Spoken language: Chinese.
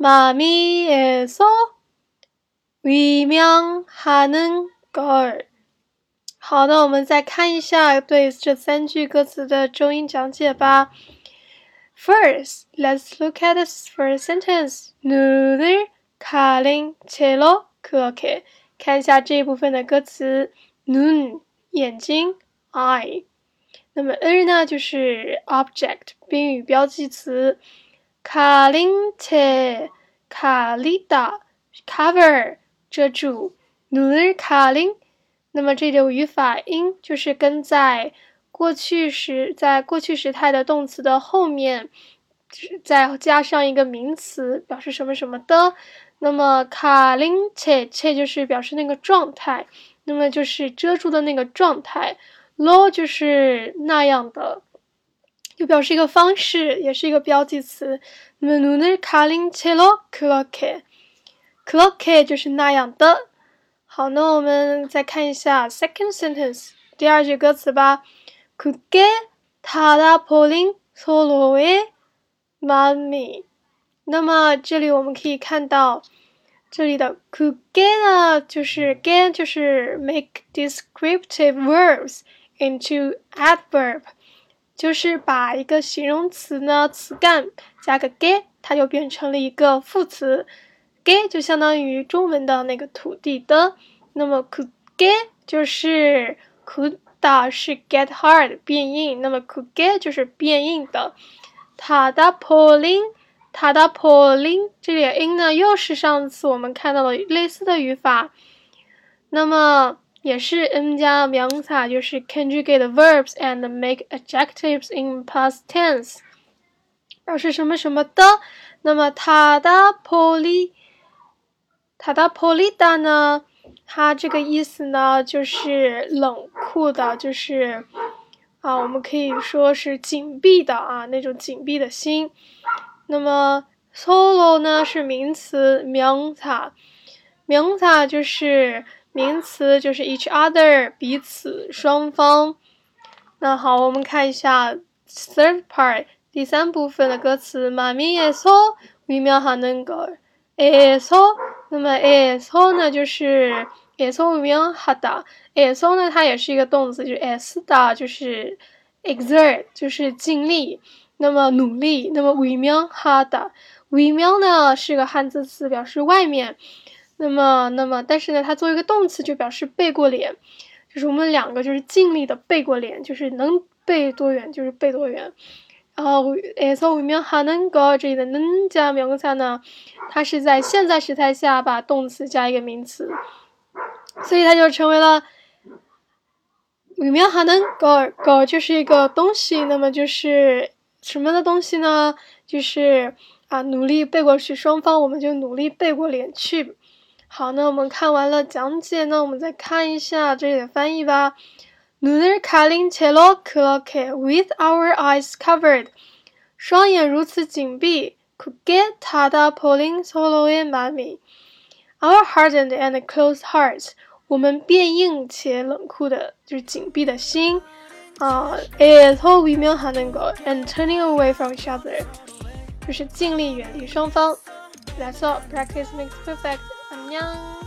마미에서 위명하는 걸. 好的，我们再看一下对这三句歌词的中英讲解吧。First, let's look at the first sentence. 눈을 가린 채로 그렇게. 看一下这一部分的歌词。눈 眼睛 eye。那么 er 呢就是 object 宾语标记词。 卡林切卡丽达 cover 遮住努卡林，那么这种语法音就是跟在过去时，在过去时态的动词的后面，再加上一个名词，表示什么什么的。那么卡林切切就是表示那个状态，那么就是遮住的那个状态。lo 就是那样的。就表示一个方式，也是一个标记词。那么，눈을가린채로그렇 게， 그렇게就是那样的。好，那我们再看一下 second sentence 第二句歌词吧。굳게닫아버린서로의마 음。 那么这里我们可以看到，这里的굳게呢，就是 get 就是 make descriptive verbs into adverb。 就是把一个形容词呢，词干加个给，它就变成了一个副词。给就相当于中文的那个土地的。那么 could get 就是 could 是 get hard 变硬，那么 ku get 就是变硬的。塔达 pulling，塔达 pulling 这里的 in 呢，又是上次我们看到的类似的语法。那么。也是 n 加名词，就是 conjugate verbs and make adjectives in past tense，表示什么什么的。那么塔达 poli，塔达 polida 呢？它这个意思呢，就是冷酷的，就是啊，我们可以说是紧闭的啊，那种紧闭的心。那么 solo 呢是名词，名词，名词就是。名词就是 each other 彼此双方。那好，我们看一下 third part 第三部分的歌词。妈咪也说，微妙还能够也说，那么也说呢，就是也说微妙哈的。也说呢，它也是一个动词，就是 s 的，就是 exert，就是尽力，那么努力。那么微妙哈的，微妙呢是个汉字词，表示外面。那么那么但是呢它作为一个动词就表示背过脸就是我们两个就是尽力的背过脸就是能背多远就是背多远。然后 as a we mei ha neng gao 这里的 ngao ngao 呢它是在现在时态下把动词加一个名词。所以它就成为了 we mei ha ngao gao 就是一个东西那么就是什么的东西呢？就是啊努力背过去双方我们就努力背过脸去好，那我们看完了讲解，那我们再看一下这里的翻译吧。눈을가린채로그렇게 with our eyes covered，双眼如此紧闭。굳게닫아버린서로의마 음。 Our hardened and closed hearts，我们变硬且冷酷的，就是紧闭的心。啊，is how we mean 하는 거，and turning away from each other，就是尽力远离双方。That's all. Practice makes perfect. 안녕.